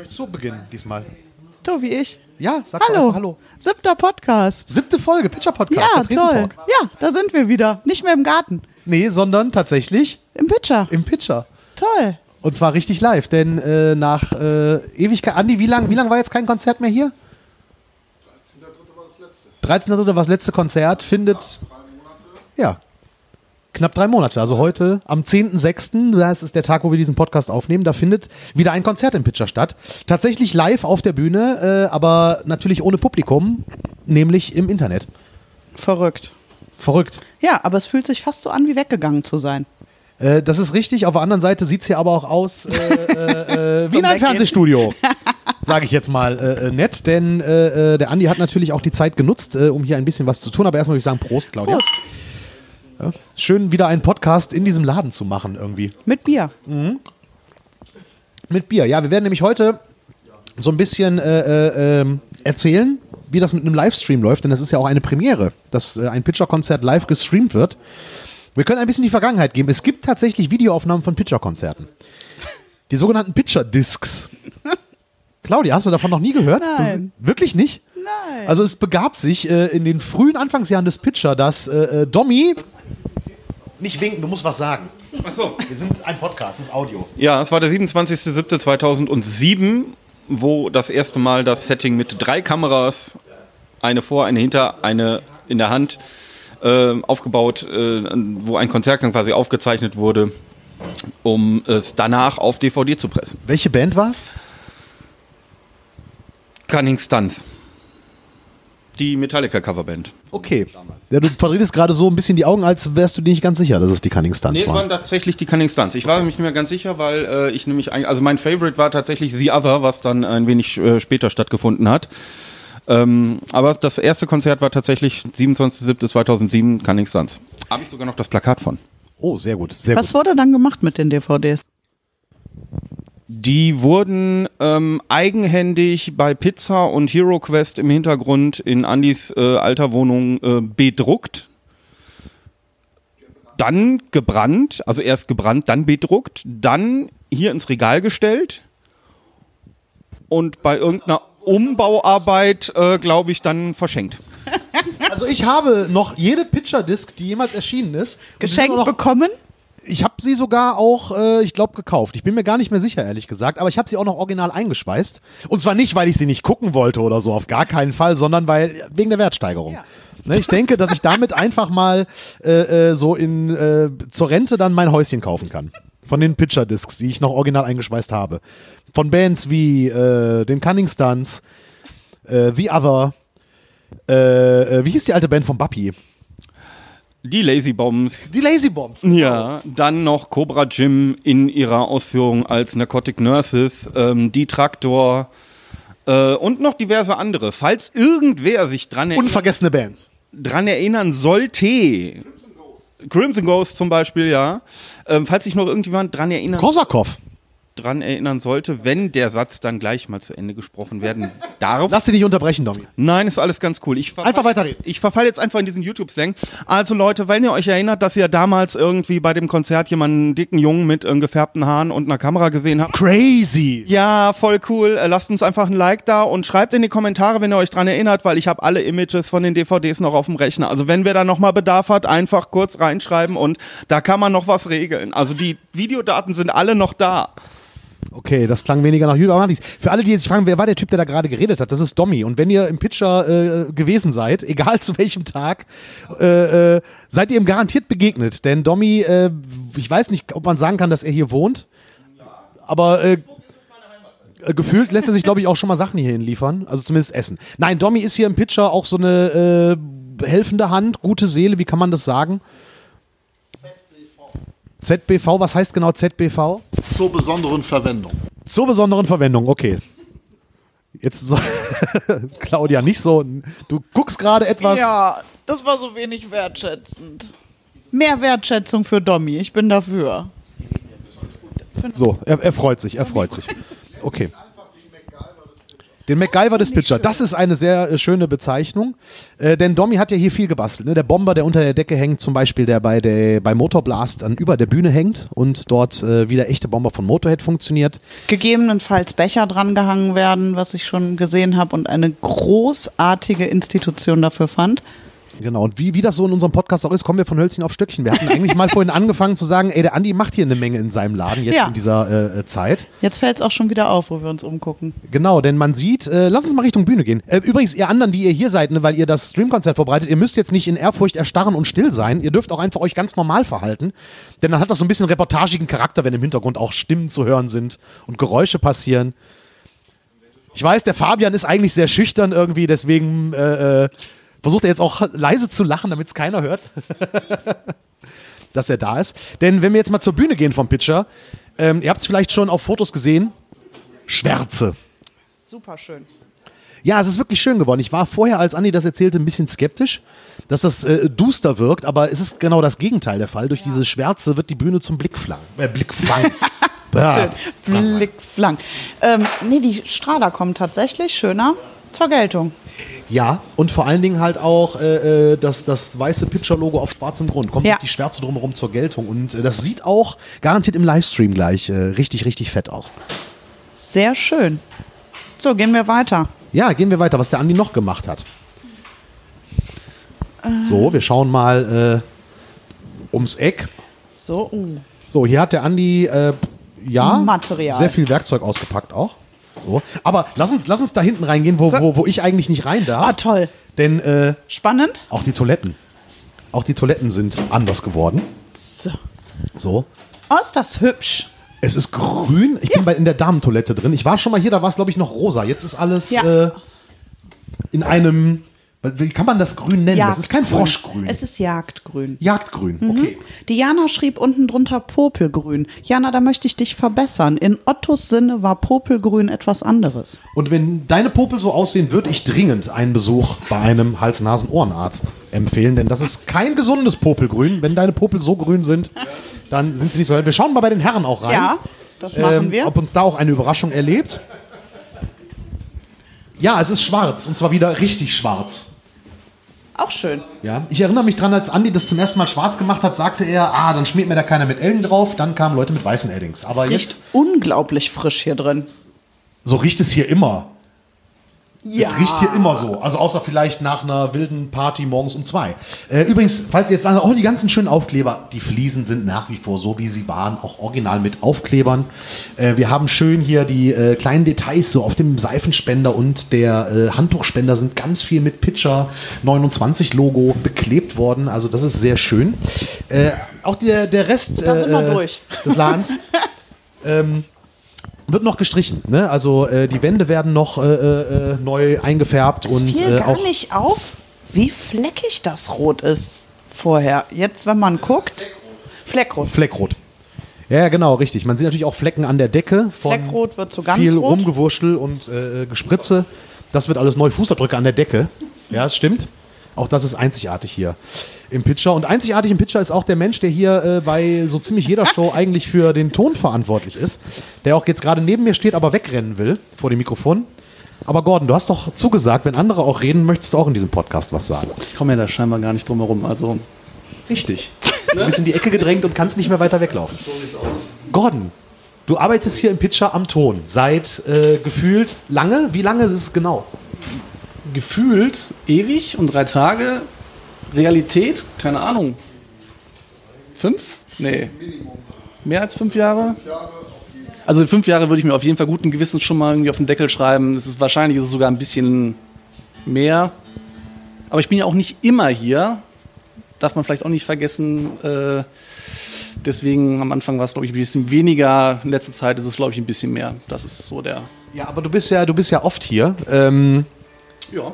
Möchtest du beginnen diesmal? Du, wie ich. Ja, sag Hallo. einfach Hallo. Siebter Podcast. Siebte Folge, Pitcher Podcast, Ja, der toll. Tresentalk. Ja, da sind wir wieder. Nicht mehr im Garten. Nee, sondern tatsächlich Im Pitcher. im Pitcher. Toll. Und zwar richtig live, denn äh, nach äh, Ewigkeit, Andi, wie lang, wie lang war jetzt kein Konzert mehr hier? 13.3. war das letzte Konzert, findet, ja, knapp drei Monate. Also heute am 10.6., das ist der Tag, wo wir diesen Podcast aufnehmen, da findet wieder ein Konzert im Pitcher statt. Tatsächlich live auf der Bühne, äh, aber natürlich ohne Publikum, nämlich im Internet. Verrückt. Verrückt. Ja, aber es fühlt sich fast so an, wie weggegangen zu sein. Äh, das ist richtig. Auf der anderen Seite sieht es hier aber auch aus äh, äh, äh, wie in einem. Fernsehstudio. Sage ich jetzt mal äh, äh, nett, denn äh, äh, der Andi hat natürlich auch die Zeit genutzt, äh, um hier ein bisschen was zu tun. Aber erstmal würde ich sagen, Prost, Claudia. Prost. Ja. Schön, wieder einen Podcast in diesem Laden zu machen irgendwie. Mit Bier. Mit Bier. Ja, wir werden nämlich heute so ein bisschen äh, äh, ähm, erzählen, wie das mit einem Livestream läuft, denn das ist ja auch eine Premiere, dass äh, ein Pitcher-Konzert live gestreamt wird. Wir können ein bisschen die Vergangenheit geben. Es gibt tatsächlich Videoaufnahmen von Pitcher-Konzerten. Die sogenannten Pitcher-Discs. Claudia, hast du davon noch nie gehört? Nein. Du, wirklich nicht? Nein. Also es begab sich äh, in den frühen Anfangsjahren des Pitcher, dass äh, äh, Domi... Nicht winken, du musst was sagen. Achso. Wir sind ein Podcast, das ist Audio. Ja, es war der 27.07.2007, wo das erste Mal das Setting mit drei Kameras, eine vor, eine hinter, eine in der Hand, äh, aufgebaut, äh, wo ein Konzert dann quasi aufgezeichnet wurde, um es danach auf DVD zu pressen. Welche Band war's? Cunning Stunts. Die Metallica-Coverband. Okay. Ja, du verdrehst gerade so ein bisschen die Augen, als wärst du dir nicht ganz sicher, dass es die Cunning Stunts Nee, es waren waren. tatsächlich die Cunning Stunts. Ich war mich nicht mehr ganz sicher, weil äh, ich nämlich, ein, also mein Favorite war tatsächlich The Other, was dann ein wenig äh, später stattgefunden hat. Ähm, aber das erste Konzert war tatsächlich 27.07.2007 Cunning Stunts. Habe ich sogar noch das Plakat von. Oh, sehr gut, sehr Was gut. wurde dann gemacht mit den DVDs? Die wurden ähm, eigenhändig bei Pizza und Hero Quest im Hintergrund in Andys äh, alter Wohnung äh, bedruckt. Dann gebrannt, also erst gebrannt, dann bedruckt, dann hier ins Regal gestellt und bei irgendeiner Umbauarbeit, äh, glaube ich, dann verschenkt. Also ich habe noch jede Pitcher-Disc, die jemals erschienen ist. Geschenkt bekommen? Ich habe sie sogar auch, äh, ich glaube, gekauft. Ich bin mir gar nicht mehr sicher, ehrlich gesagt. Aber ich habe sie auch noch original eingeschweißt. Und zwar nicht, weil ich sie nicht gucken wollte oder so, auf gar keinen Fall, sondern weil wegen der Wertsteigerung. Ne, ich denke, dass ich damit einfach mal äh, äh, so in äh, zur Rente dann mein Häuschen kaufen kann. Von den Pitcher-Discs, die ich noch original eingeschweißt habe. Von Bands wie äh, den Cunning Stunts, äh, The Other, äh, äh, wie hieß die alte Band von Bappi? Die Lazy Bombs. Die Lazy Bombs. Ja, dann noch Cobra Jim in ihrer Ausführung als Narcotic Nurses, ähm, die Traktor äh, und noch diverse andere. Falls irgendwer sich dran, erinnern, Unvergessene Bands. dran erinnern sollte, Crimson Ghost zum Beispiel, ja. Ähm, falls sich noch irgendjemand dran erinnern, Korsakov. Dran erinnern sollte, wenn der Satz dann gleich mal zu Ende gesprochen werden darf. Lass dich nicht unterbrechen, Domi. Nein, ist alles ganz cool. Ich Einfach weiterreden. Jetzt, ich verfall jetzt einfach in diesen YouTube-Slang. Also Leute, wenn ihr euch erinnert, dass ihr damals irgendwie bei dem Konzert jemanden dicken Jungen mit äh, gefärbten Haaren und einer Kamera gesehen habt. Crazy. Ja, voll cool. Äh, Lasst uns einfach ein Like da und schreibt in die Kommentare, wenn ihr euch dran erinnert, weil ich habe alle Images von den DVDs noch auf dem Rechner. Also wenn wer da nochmal Bedarf hat, einfach kurz reinschreiben und da kann man noch was regeln. Also die Videodaten sind alle noch da. Okay, das klang weniger nach macht nichts. Für alle, die jetzt sich fragen, wer war der Typ, der da gerade geredet hat, das ist Domi. Und wenn ihr im Pitcher äh, gewesen seid, egal zu welchem Tag, äh, äh, seid ihr ihm garantiert begegnet. Denn Domi, äh, ich weiß nicht, ob man sagen kann, dass er hier wohnt, aber äh, äh, gefühlt lässt er sich, glaube ich, auch schon mal Sachen hierhin liefern. Also zumindest essen. Nein, Domi ist hier im Pitcher auch so eine helfende Hand, gute Seele, wie kann man das sagen? ZBV, was heißt genau ZBV? zur besonderen Verwendung. Zur besonderen Verwendung, okay. Jetzt so, Claudia, nicht so. Du guckst gerade etwas. Ja, das war so wenig wertschätzend. Mehr Wertschätzung für Domi, ich bin dafür. So, er, er freut sich, er freut sich. Okay. Den MacGyver des Pitcher. Das ist eine sehr äh, schöne Bezeichnung. Äh, denn Domi hat ja hier viel gebastelt. Ne? Der Bomber, der unter der Decke hängt, zum Beispiel, der bei, der, bei Motorblast dann über der Bühne hängt und dort äh, wie der echte Bomber von Motorhead funktioniert. Gegebenenfalls Becher drangehangen werden, was ich schon gesehen habe und eine großartige Institution dafür fand. Genau, und wie, wie das so in unserem Podcast auch ist, kommen wir von Hölzchen auf Stöckchen. Wir hatten eigentlich mal vorhin angefangen zu sagen, ey, der Andi macht hier eine Menge in seinem Laden jetzt Ja. in dieser äh, Zeit. Jetzt fällt es auch schon wieder auf, wo wir uns umgucken. Genau, denn man sieht, äh, lass uns mal Richtung Bühne gehen. Äh, übrigens, ihr anderen, die ihr hier seid, ne, weil ihr das Streamkonzert vorbereitet, ihr müsst jetzt nicht in Ehrfurcht erstarren und still sein. Ihr dürft auch einfach euch ganz normal verhalten. Denn dann hat das so ein bisschen reportagigen Charakter, wenn im Hintergrund auch Stimmen zu hören sind und Geräusche passieren. Ich weiß, der Fabian ist eigentlich sehr schüchtern irgendwie, deswegen äh, äh, versucht er jetzt auch leise zu lachen, damit es keiner hört, dass er da ist. Denn wenn wir jetzt mal zur Bühne gehen vom Pitcher, ähm, ihr habt es vielleicht schon auf Fotos gesehen, Schwärze. Super schön. Ja, es ist wirklich schön geworden. Ich war vorher, als Andi das erzählte, ein bisschen skeptisch, dass das äh, duster wirkt, aber es ist genau das Gegenteil der Fall. Durch diese Schwärze wird die Bühne zum Blickflang. Äh, Blickfang. ja. Blickflang. Ähm, nee, die Strahler kommen tatsächlich schöner zur Geltung. ja, und vor allen Dingen halt auch äh, äh, das, das weiße Pitcher-Logo auf schwarzem Grund. Kommt Ja. die Schwärze drumherum zur Geltung. Und äh, das sieht auch garantiert im Livestream gleich äh, richtig, richtig fett aus. Sehr schön. So, gehen wir weiter. Ja, gehen wir weiter, was der Andi noch gemacht hat. So, wir schauen mal äh, ums Eck. So, uh. So, hier hat der Andi äh, ja Material. sehr viel Werkzeug ausgepackt auch. So, aber lass uns, lass uns da hinten reingehen, wo, wo, wo ich eigentlich nicht rein darf. Ah, toll. Denn äh, Spannend. auch die Toiletten, auch die Toiletten sind anders geworden. So. So, Oh, ist das hübsch. es ist grün. Ich bin bei, in der Damentoilette drin. Ich war schon mal hier, da war es glaube ich noch rosa. Jetzt ist alles Ja. äh, in einem. Wie kann man das grün nennen? Das ist kein Jagdgrün. Froschgrün. Es ist Jagdgrün. Jagdgrün. Okay. Diana schrieb unten drunter Popelgrün. Jana, da möchte ich dich verbessern. In Ottos Sinne war Popelgrün etwas anderes. Und wenn deine Popel so aussehen, würde ich dringend einen Besuch bei einem Hals-Nasen-Ohrenarzt empfehlen, denn das ist kein gesundes Popelgrün. Wenn deine Popel so grün sind, dann sind sie nicht so. Wir schauen mal bei den Herren auch rein. Ja, das machen ähm, wir. Ob uns da auch eine Überraschung erlebt. Ja, es ist schwarz und zwar wieder richtig schwarz. Auch schön. Ja, ich erinnere mich dran, als Andi das zum ersten Mal schwarz gemacht hat, sagte er, ah, dann schmiert mir da keiner mit Ellen drauf, dann kamen Leute mit weißen Eddings. Aber Es riecht jetzt, unglaublich frisch hier drin. so riecht es hier immer. Ja. Es riecht hier immer so. Also außer vielleicht nach einer wilden Party morgens um zwei. Äh, übrigens, falls ihr jetzt sagen, oh, die ganzen schönen Aufkleber, die Fliesen sind nach wie vor so, wie sie waren, auch original mit Aufklebern. Äh, wir haben schön hier die äh, kleinen Details, so auf dem Seifenspender und der äh, Handtuchspender sind ganz viel mit Pitcher 29 Logo beklebt worden. Also das ist sehr schön. Äh, auch der, der Rest äh, durch. des Ladens ähm, wird noch gestrichen. Ne? Also äh, die Wände werden noch äh, äh, neu eingefärbt Es und fiel äh, gar auch nicht auf, wie fleckig das Rot ist vorher. Jetzt, wenn man guckt, Fleckrot. Fleckrot. Ja, ja, genau, richtig. Man sieht natürlich auch Flecken an der Decke von Fleckrot wird zu ganz viel rot. Rumgewurschtel und äh, Gespritze. Das wird alles neu. Fußabdrücke an der Decke. Ja, das stimmt. Auch das ist einzigartig hier im Pitcher. Und einzigartig im Pitcher ist auch der Mensch, der hier äh, bei so ziemlich jeder Show eigentlich für den Ton verantwortlich ist. Der auch jetzt gerade neben mir steht, aber wegrennen will vor dem Mikrofon. Aber Gordon, du hast doch zugesagt, wenn andere auch reden, möchtest du auch in diesem Podcast was sagen. Ich komme ja da scheinbar gar nicht drum herum. Also, Richtig. Du bist in die Ecke gedrängt und kannst nicht mehr weiter weglaufen. So sieht's aus. Gordon, du arbeitest hier im Pitcher am Ton seit äh, gefühlt lange. Wie lange ist es genau? gefühlt ewig und drei Tage. Realität, keine Ahnung. Fünf? Nee. Mehr als fünf Jahre? Also fünf Jahre würde ich mir auf jeden Fall guten Gewissens schon mal irgendwie auf den Deckel schreiben. Es ist wahrscheinlich ist es sogar ein bisschen mehr. Aber ich bin ja auch nicht immer hier. Darf man vielleicht auch nicht vergessen. Äh, deswegen am Anfang war es, glaube ich, ein bisschen weniger. In letzter Zeit ist es, glaube ich, ein bisschen mehr. Das ist so der. Ja, aber du bist ja, du bist ja oft hier. Ähm, Ja,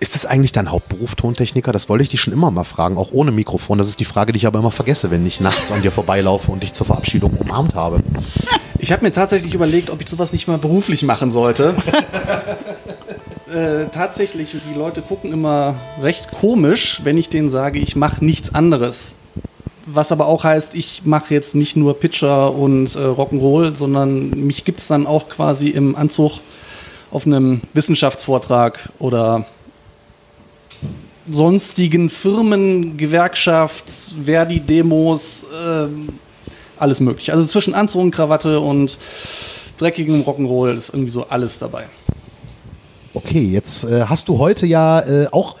ist es eigentlich dein Hauptberuf, Tontechniker? Das wollte ich dich schon immer mal fragen, auch ohne Mikrofon. Das ist die Frage, die ich aber immer vergesse, wenn ich nachts an dir vorbeilaufe und dich zur Verabschiedung umarmt habe. Ich habe mir tatsächlich überlegt, ob ich sowas nicht mal beruflich machen sollte. äh, tatsächlich, die Leute gucken immer recht komisch, wenn ich denen sage, ich mache nichts anderes. Was aber auch heißt, ich mache jetzt nicht nur Pitcher und äh, Rock'n'Roll, sondern mich gibt's dann auch quasi im Anzug auf einem Wissenschaftsvortrag oder sonstigen Firmen, Gewerkschafts, Verdi-Demos, ähm, alles mögliche. Also zwischen Anzug und Krawatte und dreckigem Rock'n'Roll ist irgendwie so alles dabei. Okay, jetzt äh, hast du heute ja äh, auch,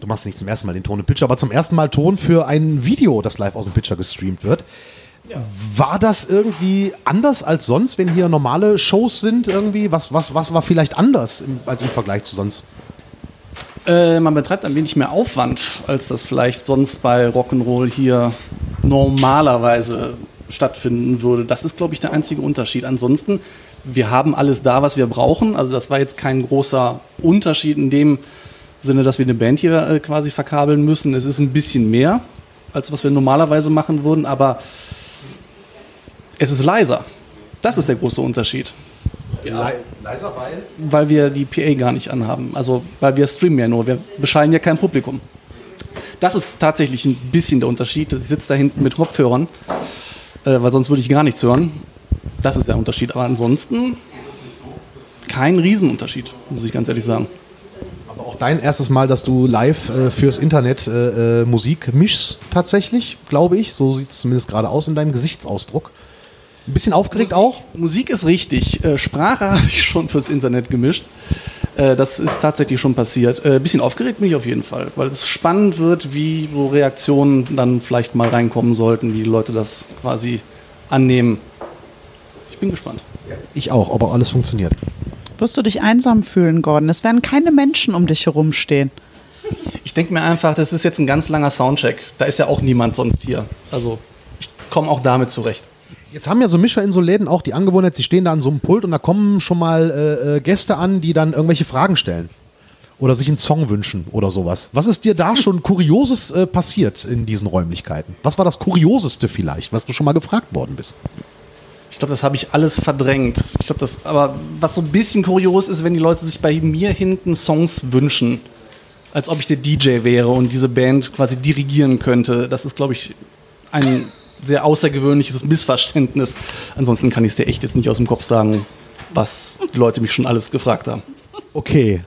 du machst nicht zum ersten Mal den Ton im Pitcher, aber zum ersten Mal Ton für ein Video, das live aus dem Pitcher gestreamt wird. War das irgendwie anders als sonst, wenn hier normale Shows sind irgendwie? Was, was, was war vielleicht anders im, als im Vergleich zu sonst? Äh, man betreibt ein wenig mehr Aufwand, als das vielleicht sonst bei Rock'n'Roll hier normalerweise stattfinden würde. Das ist, glaube ich, der einzige Unterschied. Ansonsten, wir haben alles da, was wir brauchen. Also das war jetzt kein großer Unterschied in dem Sinne, dass wir eine Band hier äh, quasi verkabeln müssen. Es ist ein bisschen mehr, als was wir normalerweise machen würden, aber es ist leiser. Das ist der große Unterschied. Leiser, weil? Weil wir die PA gar nicht anhaben. Also, weil wir streamen ja nur. Wir bescheiden ja kein Publikum. Das ist tatsächlich ein bisschen der Unterschied. Ich sitze da hinten mit Kopfhörern, äh, weil sonst würde ich gar nichts hören. Das ist der Unterschied. Aber ansonsten kein Riesenunterschied, muss ich ganz ehrlich sagen. Aber auch dein erstes Mal, dass du live äh, fürs Internet äh, äh, Musik mischst, tatsächlich, glaube ich. So sieht es zumindest gerade aus in deinem Gesichtsausdruck. Ein bisschen aufgeregt auch? Musik ist richtig. Äh, Sprache habe ich schon fürs Internet gemischt. Äh, das ist tatsächlich schon passiert. Ein bisschen aufgeregt bin ich auf jeden Fall, weil es spannend wird, wie so Reaktionen dann vielleicht mal reinkommen sollten, wie die Leute das quasi annehmen. Ich bin gespannt. Ich auch, ob auch alles funktioniert. Wirst du dich einsam fühlen, Gordon? Es werden keine Menschen um dich herumstehen. Ich denke mir einfach, das ist jetzt ein ganz langer Soundcheck. Da ist ja auch niemand sonst hier. Also ich komme auch damit zurecht. Jetzt haben ja so Mischer in so Läden auch die Angewohnheit, sie stehen da an so einem Pult und da kommen schon mal äh, äh, Gäste an, die dann irgendwelche Fragen stellen. Oder sich einen Song wünschen oder sowas. Was ist dir da schon Kurioses äh, passiert in diesen Räumlichkeiten? Was war das Kurioseste vielleicht, was du schon mal gefragt worden bist? Ich glaube, das habe ich alles verdrängt. Ich glaube, das, aber was so ein bisschen kurios ist, wenn die Leute sich bei mir hinten Songs wünschen, als ob ich der DJ wäre und diese Band quasi dirigieren könnte. Das ist, glaube ich, ein sehr außergewöhnliches Missverständnis. Ansonsten kann ich es dir echt jetzt nicht aus dem Kopf sagen, was die Leute mich schon alles gefragt haben. Okay.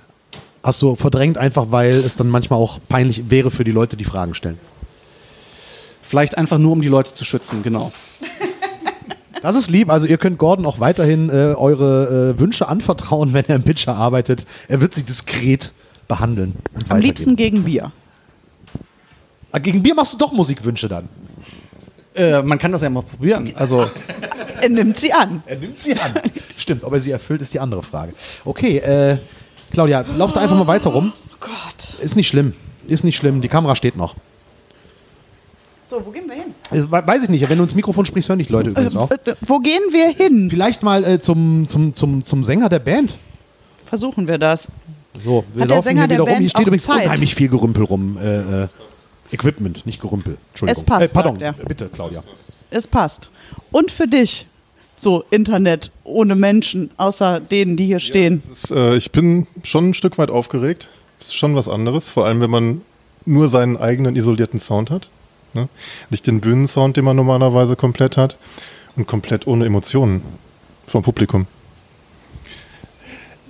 Hast du verdrängt einfach, weil es dann manchmal auch peinlich wäre für die Leute, die Fragen stellen? Vielleicht einfach nur, um die Leute zu schützen, genau. Das ist lieb. Also ihr könnt Gordon auch weiterhin äh, eure äh, Wünsche anvertrauen, wenn er im Pitcher arbeitet. Er wird sie diskret behandeln. Am liebsten gegen Bier. Ah, Gegen Bier machst du doch Musikwünsche dann. Äh, man kann das ja mal probieren. Also Er nimmt sie an. Er nimmt sie an. Stimmt, ob er sie erfüllt, ist die andere Frage. Okay, äh, Claudia, lauf da einfach mal weiter rum. Oh Gott. Ist nicht schlimm. Ist nicht schlimm. Die Kamera steht noch. So, wo gehen wir hin? We- Weiß ich nicht. Wenn du ins Mikrofon sprichst, hören dich Leute übrigens auch. Äh, wo gehen wir hin? Vielleicht mal äh, zum, zum, zum, zum Sänger der Band. Versuchen wir das. So, wir Hat der laufen Sänger hier der wieder rum. Band Hier steht übrigens Zeit? unheimlich viel Gerümpel rum. Äh, äh, Equipment, nicht Gerümpel. Entschuldigung. Es passt, Äh, pardon, sagt er. bitte, Claudia. Es passt. Und für dich. So, Internet ohne Menschen, außer denen, die hier stehen. Das, äh, ich bin schon ein Stück weit aufgeregt. Das ist schon was anderes, vor allem wenn man nur seinen eigenen isolierten Sound hat. Ne? Nicht den Bühnensound, den man normalerweise komplett hat und komplett ohne Emotionen vom Publikum.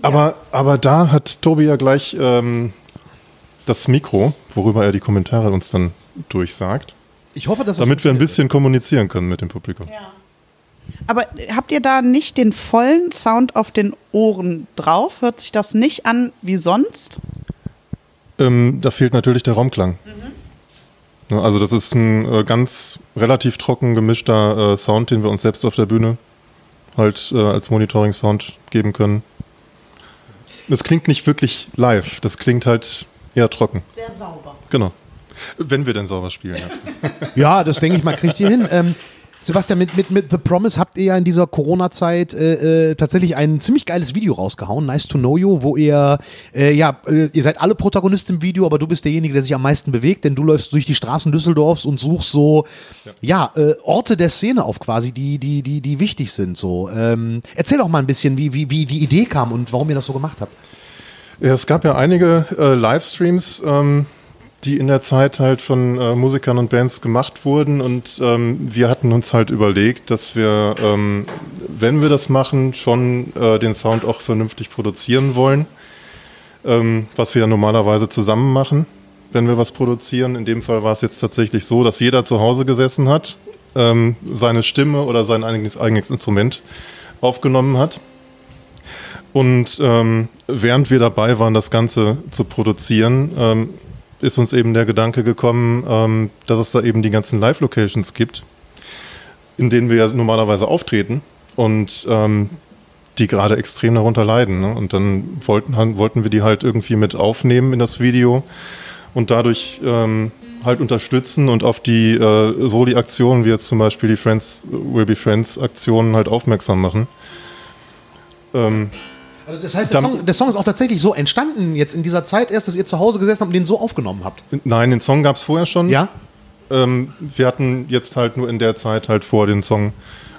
Aber, aber da hat Tobi ja gleich ähm, das Mikro, worüber er die Kommentare uns dann durchsagt, Ich hoffe, dass das damit wir ein bisschen kommunizieren können mit dem Publikum. Aber habt ihr da nicht den vollen Sound auf den Ohren drauf? Hört sich das nicht an wie sonst? Ähm, da fehlt natürlich der Raumklang. Ne, Also das ist ein äh, ganz relativ trocken gemischter äh, Sound, den wir uns selbst auf der Bühne halt äh, als Monitoring-Sound geben können. Das klingt nicht wirklich live, das klingt halt eher trocken. Sehr sauber. Genau. Wenn wir denn sauber spielen. Ja. Ja, das denke ich mal, kriegt ihr hin. Ähm, Sebastian, mit, mit, mit The Promise habt ihr ja in dieser Corona-Zeit äh, äh, tatsächlich ein ziemlich geiles Video rausgehauen, Nice to Know You, wo ihr, äh, ja, äh, ihr seid alle Protagonisten im Video, aber du bist derjenige, der sich am meisten bewegt, denn du läufst durch die Straßen Düsseldorfs und suchst so, ja, äh, Orte der Szene auf quasi, die, die, die, die wichtig sind. So. Ähm, erzähl doch mal ein bisschen, wie, wie, wie die Idee kam und warum ihr das so gemacht habt. Ja, es gab ja einige äh, Livestreams, ähm, die in der Zeit halt von äh, Musikern und Bands gemacht wurden und ähm, wir hatten uns halt überlegt, dass wir, ähm, wenn wir das machen, schon äh, den Sound auch vernünftig produzieren wollen, ähm, was wir ja normalerweise zusammen machen, wenn wir was produzieren. In dem Fall war es jetzt tatsächlich so, dass jeder zu Hause gesessen hat, ähm, seine Stimme oder sein eigenes, eigenes Instrument aufgenommen hat. Und ähm, während wir dabei waren, das Ganze zu produzieren, ähm, ist uns eben der Gedanke gekommen, ähm, dass es da eben die ganzen Live-Locations gibt, in denen wir ja normalerweise auftreten und ähm, die gerade extrem darunter leiden. Ne? Und dann wollten, wollten wir die halt irgendwie mit aufnehmen in das Video und dadurch ähm, halt unterstützen und auf die äh, Soli-Aktionen, wie jetzt zum Beispiel die Friends Will Be Friends Aktionen halt aufmerksam machen. Ähm, also das heißt, der Song, der Song, ist auch tatsächlich so entstanden jetzt in dieser Zeit erst, dass ihr zu Hause gesessen habt und den so aufgenommen habt? Nein, den Song gab es vorher schon. Ja? Ähm, wir hatten jetzt halt nur in der Zeit halt vor, den Song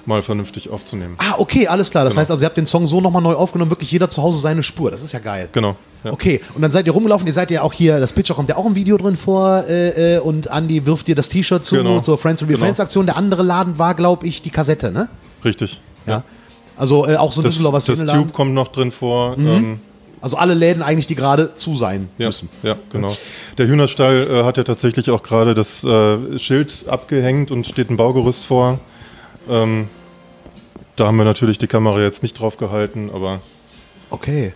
mal vernünftig aufzunehmen. Ah, okay, alles klar. Das genau. heißt also, ihr habt den Song so nochmal neu aufgenommen, wirklich jeder zu Hause seine Spur. Das ist ja geil. Genau. Ja. Okay, und dann seid ihr rumgelaufen, ihr seid ja auch hier, das Pitcher kommt ja auch im Video drin vor äh, äh und Andy wirft dir das T-Shirt zu genau. zur Friends Will Be genau. Friends Aktion. Der andere Laden war, glaube ich, die Kassette, ne? Richtig. Ja. ja. Also äh, auch so ein das, Düsseldorfer Das Tube kommt noch drin vor. Mhm. Ähm, also alle Läden eigentlich, die gerade zu sein ja, müssen. Ja, genau. Der Hühnerstall äh, hat ja tatsächlich auch gerade das äh, Schild abgehängt und steht ein Baugerüst vor. Ähm, da haben wir natürlich die Kamera jetzt nicht drauf gehalten, aber. Okay.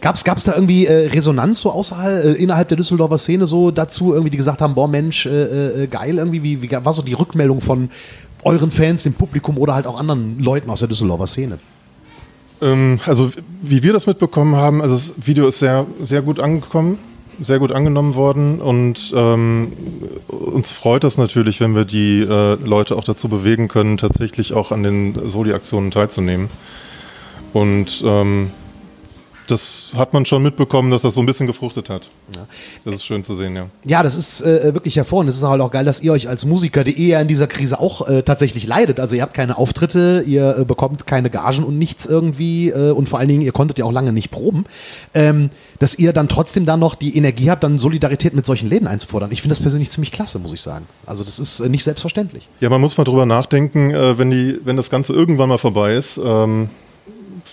Gab es da irgendwie äh, Resonanz so außerhalb, äh, innerhalb der Düsseldorfer Szene so dazu, irgendwie, die gesagt haben, boah Mensch, äh, äh geil irgendwie, wie, wie war so die Rückmeldung von euren Fans, dem Publikum oder halt auch anderen Leuten aus der Düsseldorfer Szene? Ähm, also wie wir das mitbekommen haben, also das Video ist sehr, sehr gut angekommen, sehr gut angenommen worden und ähm, uns freut das natürlich, wenn wir die äh, Leute auch dazu bewegen können, tatsächlich auch an den Soli-Aktionen teilzunehmen. Und ähm, das hat man schon mitbekommen, dass das so ein bisschen gefruchtet hat. Ja. Das ist schön zu sehen, ja. Ja, das ist äh, wirklich hervorragend. Es ist halt auch geil, dass ihr euch als Musiker, die eher in dieser Krise auch äh, tatsächlich leidet. Also ihr habt keine Auftritte, ihr äh, bekommt keine Gagen und nichts irgendwie äh, und vor allen Dingen, ihr konntet ja auch lange nicht proben, ähm, dass ihr dann trotzdem dann noch die Energie habt, dann Solidarität mit solchen Läden einzufordern. Ich finde das persönlich ziemlich klasse, muss ich sagen. Also das ist äh, nicht selbstverständlich. Ja, man muss mal drüber nachdenken, äh, wenn, die, wenn das Ganze irgendwann mal vorbei ist. Ähm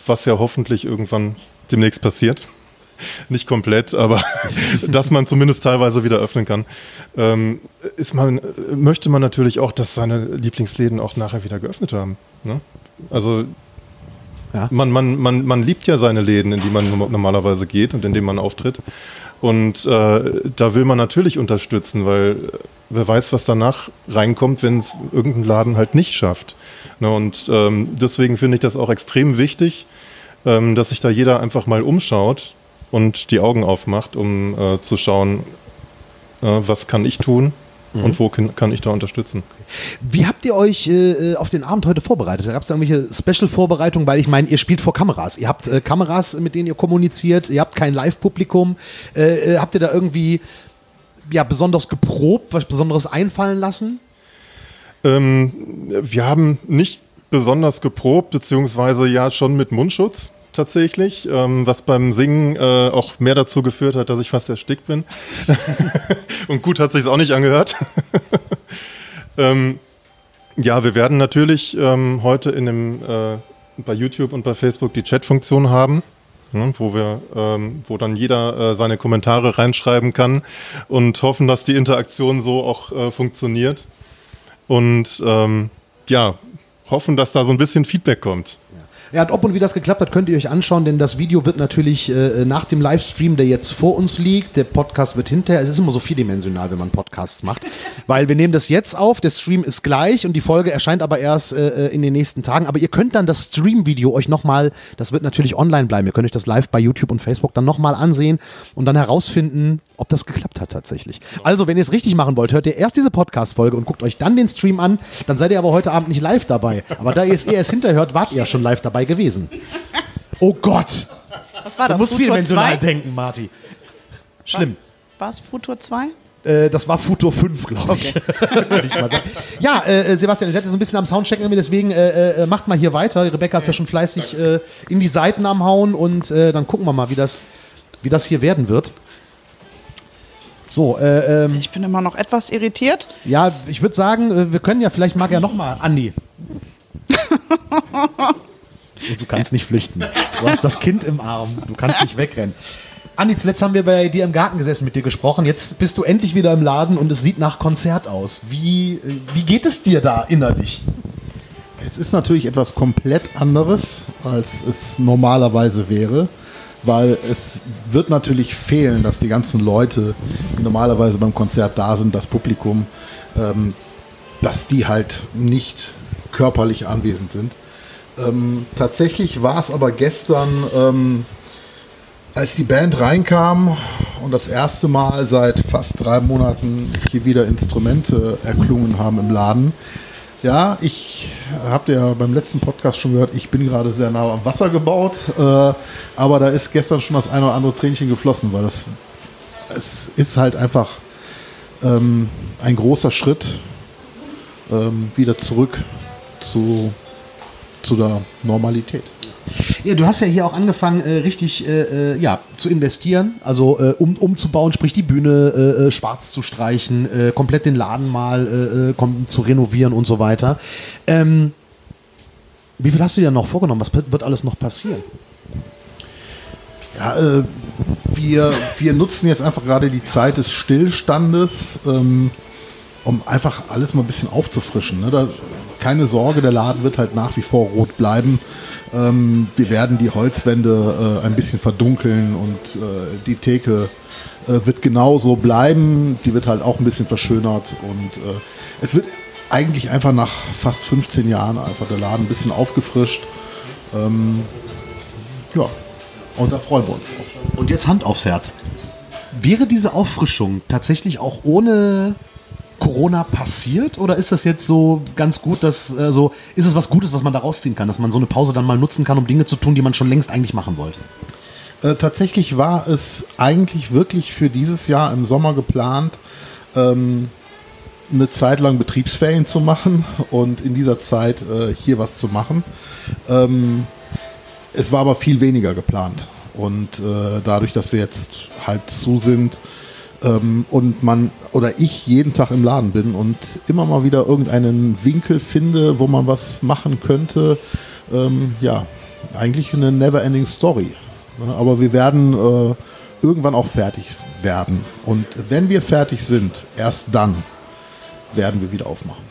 was ja hoffentlich irgendwann demnächst passiert. Nicht komplett, aber dass man zumindest teilweise wieder öffnen kann. Ähm, ist man, möchte man natürlich auch, dass seine Lieblingsläden auch nachher wieder geöffnet haben. Ne? Also ja. man, man, man, man liebt ja seine Läden, in die man normalerweise geht und in denen man auftritt. Und äh, da will man natürlich unterstützen, weil wer weiß, was danach reinkommt, wenn es irgendein Laden halt nicht schafft. Ne? Und ähm, deswegen finde ich das auch extrem wichtig, ähm, dass sich da jeder einfach mal umschaut und die Augen aufmacht, um äh, zu schauen, äh, was kann ich tun mhm. und wo kann, ich da unterstützen. Wie habt ihr euch äh, auf den Abend heute vorbereitet? Gab es da irgendwelche Special-Vorbereitungen? Weil ich meine, ihr spielt vor Kameras. Ihr habt äh, Kameras, mit denen ihr kommuniziert. Ihr habt kein Live-Publikum. Äh, äh, habt ihr da irgendwie ja, besonders geprobt, was Besonderes einfallen lassen? Ähm, wir haben nicht besonders geprobt, beziehungsweise ja schon mit Mundschutz tatsächlich, ähm, was beim Singen äh, auch mehr dazu geführt hat, dass ich fast erstickt bin. Und gut hat sich auch nicht angehört. ähm, ja, wir werden natürlich ähm, heute in dem, äh, bei YouTube und bei Facebook die Chat-Funktion haben. Ne, wo wir, ähm, wo dann jeder äh, seine Kommentare reinschreiben kann und hoffen, dass die Interaktion so auch äh, funktioniert. Und ähm, ja, hoffen, dass da so ein bisschen Feedback kommt. Ja, und ob und wie das geklappt hat, könnt ihr euch anschauen, denn das Video wird natürlich äh, nach dem Livestream, der jetzt vor uns liegt, der Podcast wird hinterher, es ist immer so vierdimensional, wenn man Podcasts macht, weil wir nehmen das jetzt auf, der Stream ist gleich und die Folge erscheint aber erst äh, äh in den nächsten Tagen, aber ihr könnt dann das Stream-Video euch nochmal, das wird natürlich online bleiben, ihr könnt euch das live bei YouTube und Facebook dann nochmal ansehen und dann herausfinden, ob das geklappt hat tatsächlich. Also, wenn ihr es richtig machen wollt, hört ihr erst diese Podcast-Folge und guckt euch dann den Stream an, dann seid ihr aber heute Abend nicht live dabei. Aber da ihr es erst hinterhört, wart ihr ja schon live dabei dabei gewesen. Oh Gott. Was war das? Du musst vierdimensional denken, Marty. Schlimm. War es Futur 2? Äh, das war Futur 5, glaube ich. Okay. ich ja, äh, äh, Sebastian, ihr seid jetzt so ein bisschen am Soundchecken, deswegen äh, äh, macht mal hier weiter. Rebecca ist ja schon fleißig äh, in die Seiten am Hauen und dann gucken wir mal, wie das, wie das hier werden wird. So, äh, ähm, Ich bin immer noch etwas irritiert. ja, ich würde sagen, wir können ja, vielleicht mag ja nochmal, Andi. du kannst nicht flüchten. Du hast das Kind im Arm. Du kannst nicht wegrennen. Andi, zuletzt haben wir bei dir im Garten gesessen, mit dir gesprochen. Jetzt bist du endlich wieder im Laden und es sieht nach Konzert aus. Wie, äh, wie geht es dir da innerlich? Es ist natürlich etwas komplett anderes, als es normalerweise wäre, weil es wird natürlich fehlen, dass die ganzen Leute, die normalerweise beim Konzert da sind, das Publikum, ähm, dass die halt nicht körperlich anwesend sind. Ähm, tatsächlich war es aber gestern, ähm, als die Band reinkam und das erste Mal seit fast drei Monaten hier wieder Instrumente erklungen haben im Laden, ja, ich habe ja beim letzten Podcast schon gehört, ich bin gerade sehr nah am Wasser gebaut, äh, aber da ist gestern schon das eine oder andere Tränchen geflossen, weil das es ist halt einfach ähm, ein großer Schritt ähm, wieder zurück zu, zu der Normalität. Ja, du hast ja hier auch angefangen, äh, richtig äh, äh, ja, zu investieren, also äh, um, umzubauen, sprich die Bühne äh, äh, schwarz zu streichen, komplett den Laden mal zu renovieren und so weiter. Ähm, wie viel hast du dir noch vorgenommen? Was wird alles noch passieren? Ja, wir, wir nutzen jetzt einfach gerade die Zeit des Stillstandes, ähm, um einfach alles mal ein bisschen aufzufrischen. Ne? Da, keine Sorge, der Laden wird halt nach wie vor rot bleiben. Ähm, wir werden die Holzwände äh, ein bisschen verdunkeln und äh, die Theke äh, wird genauso bleiben. Die wird halt auch ein bisschen verschönert und äh, es wird eigentlich einfach nach fast 15 Jahren einfach der Laden ein bisschen aufgefrischt. Ähm, ja, und da freuen wir uns drauf. Und jetzt Hand aufs Herz. Wäre diese Auffrischung tatsächlich auch ohne Corona passiert oder ist das jetzt so ganz gut, dass äh, so ist es was Gutes, was man da rausziehen kann, dass man so eine Pause dann mal nutzen kann, um Dinge zu tun, die man schon längst eigentlich machen wollte? Äh, tatsächlich war es eigentlich wirklich für dieses Jahr im Sommer geplant, ähm, eine Zeit lang Betriebsferien zu machen und in dieser Zeit äh, hier was zu machen. Ähm, es war aber viel weniger geplant. Und äh, dadurch, dass wir jetzt halt zu sind ähm, und man oder ich jeden Tag im Laden bin und immer mal wieder irgendeinen Winkel finde, wo man was machen könnte, ähm, ja, eigentlich eine never-ending Story. Ne, Aber wir werden äh, irgendwann auch fertig werden. Und wenn wir fertig sind, erst dann werden wir wieder aufmachen.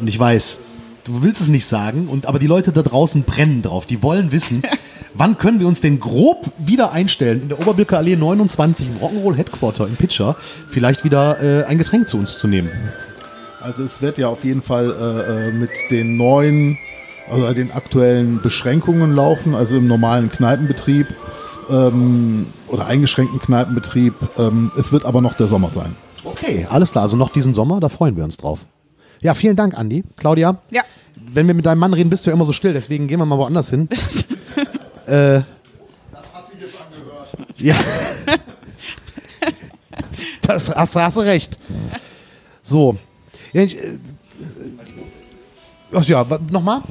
Und ich weiß, du willst es nicht sagen, und, aber die Leute da draußen brennen drauf. Die wollen wissen, wann können wir uns denn grob wieder einstellen, in der Oberbilker Allee 29 im Rock'n'Roll Headquarter in Pitcher, vielleicht wieder äh, ein Getränk zu uns zu nehmen. Also es wird ja auf jeden Fall äh, äh, mit den neuen, also den aktuellen Beschränkungen laufen, also im normalen Kneipenbetrieb ähm, oder eingeschränkten Kneipenbetrieb. Ähm, es wird aber noch der Sommer sein. Okay, alles klar. Also noch diesen Sommer, da freuen wir uns drauf. Ja, vielen Dank, Andi. Claudia, Ja. wenn wir mit deinem Mann reden, bist du ja immer so still, deswegen gehen wir mal woanders hin. äh, ja. das hast, hast du recht. So. Ja, ich, äh, ach ja, nochmal?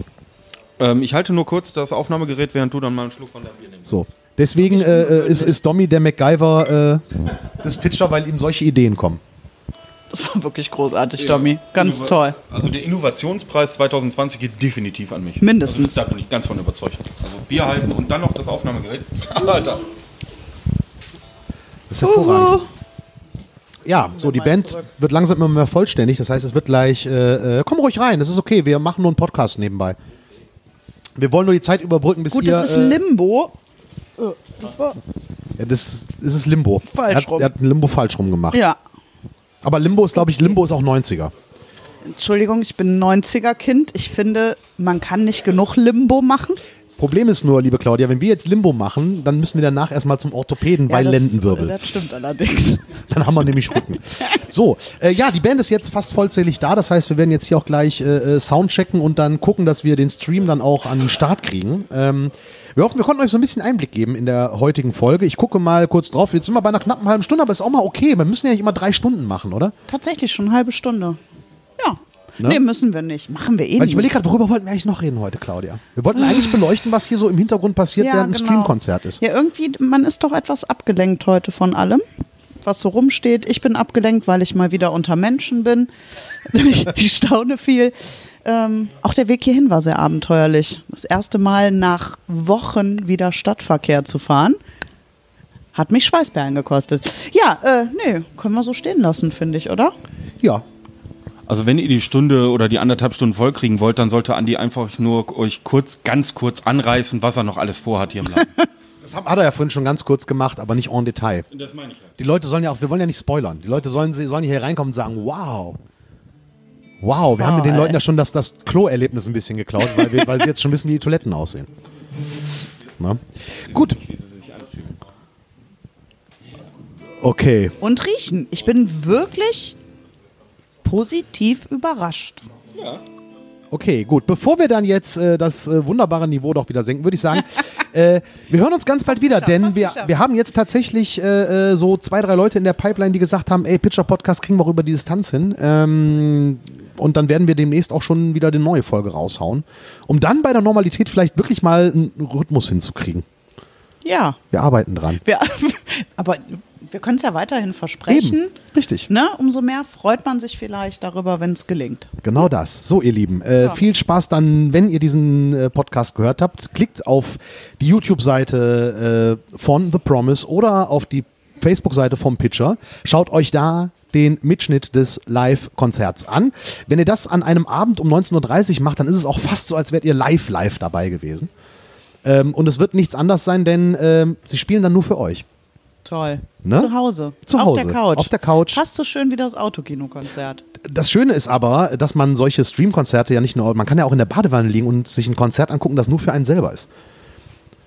Ähm, ich halte nur kurz das Aufnahmegerät, während du dann mal einen Schluck von der Bier nimmst. So. Deswegen äh, äh, ist, ist Domi der MacGyver äh, des Pitcher, weil ihm solche Ideen kommen. Das war wirklich großartig, Tommy. Ganz Innova- toll. Also der Innovationspreis 2020 geht definitiv an mich. Mindestens. Also da bin ich ganz von überzeugt. Also Bier halten und dann noch das Aufnahmegerät. Alter. Das ist hervorragend. Uhu. Ja, so die Band wird langsam immer mehr vollständig. Das heißt, es wird gleich. Äh, äh, komm ruhig rein, das ist okay. Wir machen nur einen Podcast nebenbei. Wir wollen nur die Zeit überbrücken, bis Gut, ihr. das ist äh, Limbo. Äh, Das war, ja, das, das ist Limbo. Falsch er hat, rum. Er hat ein Limbo falsch rum gemacht. ja. Aber Limbo ist, glaube ich, Limbo ist auch 90er. Entschuldigung, ich bin ein 90er-Kind. Ich finde, man kann nicht genug Limbo machen. Problem ist nur, liebe Claudia, wenn wir jetzt Limbo machen, dann müssen wir danach erstmal zum Orthopäden bei das, Lendenwirbel. Das stimmt allerdings. Dann haben wir nämlich Rücken. So, äh, ja, die Band ist jetzt fast vollzählig da. Das heißt, wir werden jetzt hier auch gleich äh, äh, Sound checken und dann gucken, dass wir den Stream dann auch an den Start kriegen. Ähm, wir hoffen, wir konnten euch so ein bisschen Einblick geben in der heutigen Folge. Ich gucke mal kurz drauf. Jetzt sind wir bei einer knappen halben Stunde, aber ist auch mal okay. Wir müssen ja nicht immer drei Stunden machen, oder? Tatsächlich schon eine halbe Stunde. Ja. Ne? Nee, müssen wir nicht. Machen wir eh Weil ich nicht. überlege gerade, worüber wollten wir eigentlich noch reden heute, Claudia? Wir wollten eigentlich beleuchten, was hier so im Hintergrund passiert, während ein genau. Streamkonzert ist. Ja, irgendwie, man ist doch etwas abgelenkt heute von allem. was so rumsteht. Ich bin abgelenkt, weil ich mal wieder unter Menschen bin. ich, ich staune viel. Ähm, auch der Weg hierhin war sehr abenteuerlich. Das erste Mal nach Wochen wieder Stadtverkehr zu fahren. Hat mich Schweißperlen gekostet. Ja, äh, nee, können wir so stehen lassen, finde ich, oder? Ja. Also wenn ihr die Stunde oder die anderthalb Stunden voll kriegen wollt, dann sollte Andi einfach nur euch kurz, ganz kurz anreißen, was er noch alles vorhat hier im Laden. Das hat er ja vorhin schon ganz kurz gemacht, aber nicht en Detail. das meine ich ja. Die Leute sollen ja auch, wir wollen ja nicht spoilern. Die Leute sollen, sie- sollen hier reinkommen und sagen, wow. Wow, wir haben mit den. Leuten ja schon das, das Klo-Erlebnis ein bisschen geklaut, weil, wir, weil sie jetzt schon wissen, wie die Toiletten aussehen. Na? Gut. Okay. Und riechen. Ich bin wirklich positiv überrascht. Okay, gut. Bevor wir dann jetzt äh, das äh, wunderbare Niveau doch wieder senken, würde ich sagen, äh, wir hören uns ganz bald wieder, denn wir, wir haben jetzt tatsächlich äh, äh, so zwei, drei Leute in der Pipeline, die gesagt haben, ey, Pitcher Podcast kriegen wir auch über die Distanz hin. Ähm, und dann werden wir demnächst auch schon wieder eine neue Folge raushauen, um dann bei der Normalität vielleicht wirklich mal einen Rhythmus hinzukriegen. Ja. Wir arbeiten dran. Wir, aber wir können es ja weiterhin versprechen. Eben. Richtig. Ne? Umso mehr freut man sich vielleicht darüber, wenn es gelingt. Genau das. So, ihr Lieben, äh, viel Spaß dann, wenn ihr diesen äh, Podcast gehört habt. Klickt auf die YouTube-Seite äh, von The Promise oder auf die Facebook-Seite vom Pitcher. Schaut euch da den Mitschnitt des Live-Konzerts an. Wenn ihr das an einem Abend um 19.30 Uhr macht, dann ist es auch fast so, als wärt ihr live, live dabei gewesen. Ähm, und es wird nichts anders sein, denn ähm, sie spielen dann nur für euch. Toll. Ne? Zu Hause. Zu Auf Hause. der Couch. Auf der Couch. Fast so schön wie das Autokino-Konzert. Das Schöne ist aber, dass man solche Stream-Konzerte ja nicht nur, man kann ja auch in der Badewanne liegen und sich ein Konzert angucken, das nur für einen selber ist.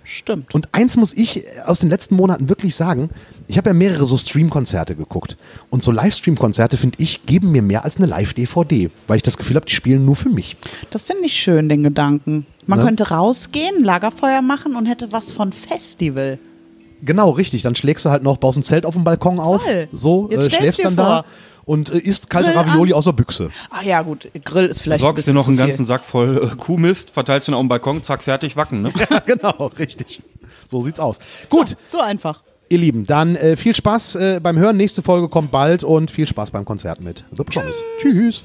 Stimmt. Und eins muss ich aus den letzten Monaten wirklich sagen, ich habe ja mehrere so Stream-Konzerte geguckt. Und so Livestream-Konzerte, finde ich, geben mir mehr als eine Live-DVD, weil ich das Gefühl habe, die spielen nur für mich. Das finde ich schön, den Gedanken. Man Ne? könnte rausgehen, Lagerfeuer machen und hätte was von Festival. Genau, richtig. Dann schlägst du halt noch, baust ein Zelt auf dem Balkon auf, Toll. so, äh, schläfst dann da vor. Und äh, isst kalte Grill an. Ravioli aus der Büchse. Ach ja, gut, Grill ist vielleicht ein Sorgst dir bisschen noch zu einen viel. ganzen Sack voll äh, Kuhmist, verteilst ihn auf dem Balkon, zack, fertig, wacken. Ne? Ja, genau, richtig. So sieht's aus. Gut, So einfach. ihr Lieben, dann äh, viel Spaß äh, beim Hören. Nächste Folge kommt bald und viel Spaß beim Konzert mit The Promise. Tschüss.